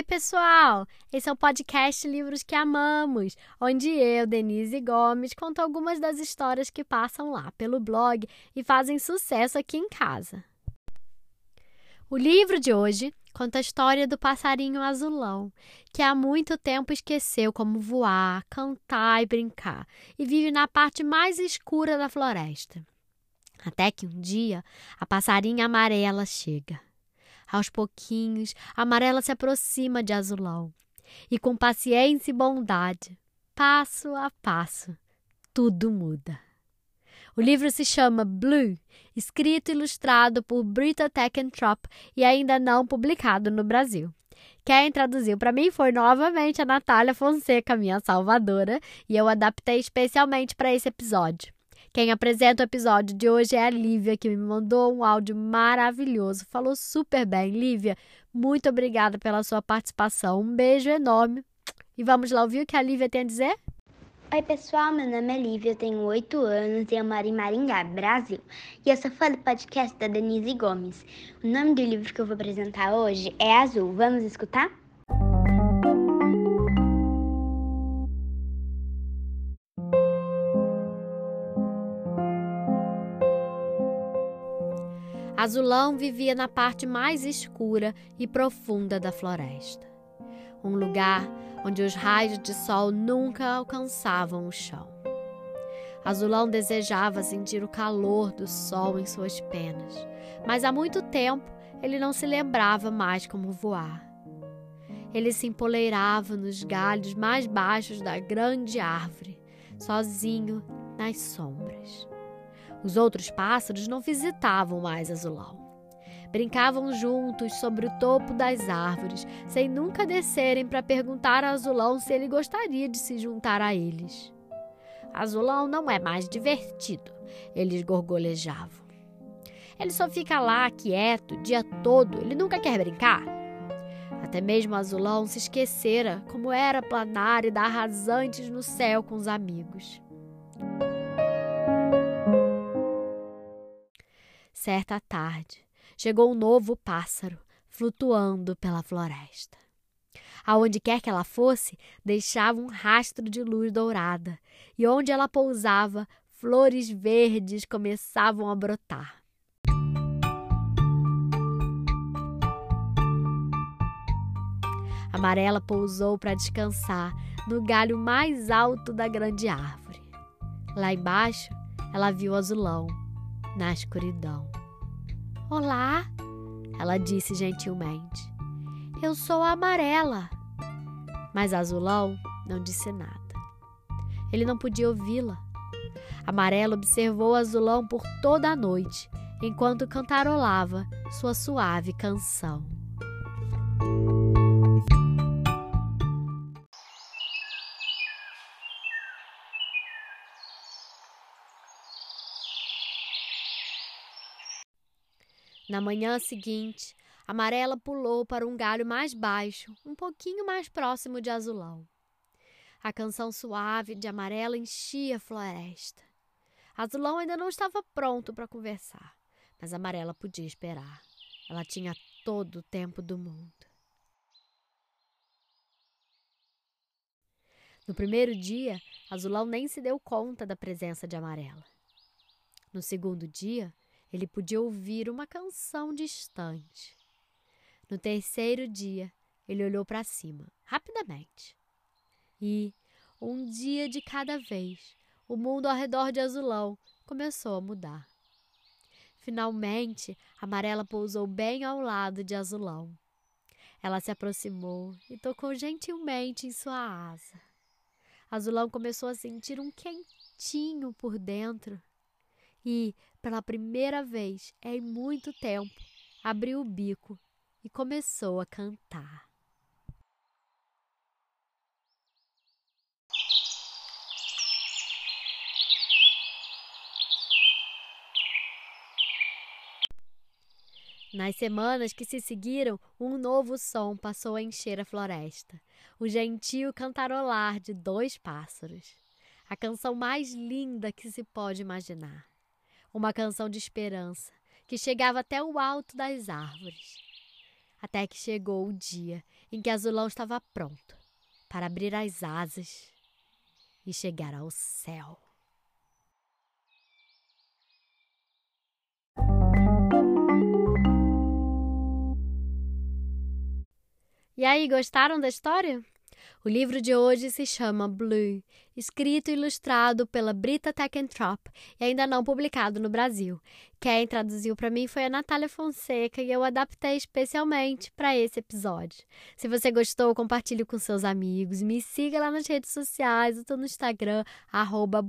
Oi, pessoal! Esse é o podcast Livros que Amamos, onde eu, Denise Gomes, conto algumas das histórias que passam lá pelo blog e fazem sucesso aqui em casa. O livro de hoje conta a história do passarinho azulão, que há muito tempo esqueceu como voar, cantar e brincar, e vive na parte mais escura da floresta. Até que um dia a passarinha amarela chega. Aos pouquinhos, amarela se aproxima de azulão. E com paciência e bondade, passo a passo, tudo muda. O livro se chama Blue, escrito e ilustrado por Brita Teckentrop e ainda não publicado no Brasil. Quem traduziu para mim foi novamente a Natália Fonseca, minha salvadora, e eu adaptei especialmente para esse episódio. Quem apresenta o episódio de hoje é a Lívia, que me mandou um áudio maravilhoso. Falou super bem. Lívia, muito obrigada pela sua participação. Um beijo enorme. E vamos lá ouvir o que a Lívia tem a dizer? Oi, pessoal. Meu nome é Lívia, eu tenho 8 anos e eu moro em Maringá, Brasil. E eu sou fã do podcast da Denise Gomes. O nome do livro que eu vou apresentar hoje é Azul. Vamos escutar? Azulão vivia na parte mais escura e profunda da floresta. Um lugar onde os raios de sol nunca alcançavam o chão. Azulão desejava sentir o calor do sol em suas penas, mas há muito tempo ele não se lembrava mais como voar. Ele se empoleirava nos galhos mais baixos da grande árvore, sozinho nas sombras. Os outros pássaros não visitavam mais Azulão. Brincavam juntos sobre o topo das árvores, sem nunca descerem para perguntar a Azulão se ele gostaria de se juntar a eles. Azulão não é mais divertido, eles gorgolejavam. Ele só fica lá quieto o dia todo, ele nunca quer brincar. Até mesmo Azulão se esquecera como era planar e dar rasantes no céu com os amigos. Certa tarde, chegou um novo pássaro flutuando pela floresta. Aonde quer que ela fosse, deixava um rastro de luz dourada, e onde ela pousava, flores verdes começavam a brotar. Amarela pousou para descansar no galho mais alto da grande árvore. Lá embaixo, ela viu o azulão na escuridão. Olá, ela disse gentilmente. Eu sou a amarela. Mas Azulão não disse nada. Ele não podia ouvi-la. Amarela observou Azulão por toda a noite, enquanto cantarolava sua suave canção. Na manhã seguinte, Amarela pulou para um galho mais baixo, um pouquinho mais próximo de Azulão. A canção suave de Amarela enchia a floresta. Azulão ainda não estava pronto para conversar, mas Amarela podia esperar. Ela tinha todo o tempo do mundo. No primeiro dia, Azulão nem se deu conta da presença de Amarela. No segundo dia, ele podia ouvir uma canção distante. No terceiro dia, ele olhou para cima, rapidamente. E, um dia de cada vez, o mundo ao redor de Azulão começou a mudar. Finalmente, Amarela pousou bem ao lado de Azulão. Ela se aproximou e tocou gentilmente em sua asa. Azulão começou a sentir um quentinho por dentro e, pela primeira vez em muito tempo, abriu o bico e começou a cantar. Nas semanas que se seguiram, um novo som passou a encher a floresta. O gentil cantarolar de dois pássaros. A canção mais linda que se pode imaginar uma canção de esperança que chegava até o alto das árvores. até que chegou o dia em que Azulão estava pronto para abrir as asas e chegar ao céu. E aí, gostaram da história? O livro de hoje se chama Blue, escrito e ilustrado pela Brita Teckentrop e ainda não publicado no Brasil. Quem traduziu para mim foi a Natália Fonseca e eu adaptei especialmente para esse episódio. Se você gostou, compartilhe com seus amigos, me siga lá nas redes sociais, eu estou no Instagram, arroba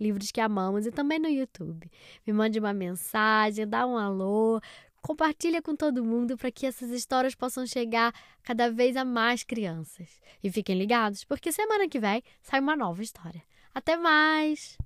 livros que amamos, e também no YouTube. Me mande uma mensagem, dá um alô, Compartilha com todo mundo para que essas histórias possam chegar cada vez a mais crianças. E fiquem ligados, porque semana que vem sai uma nova história. Até mais!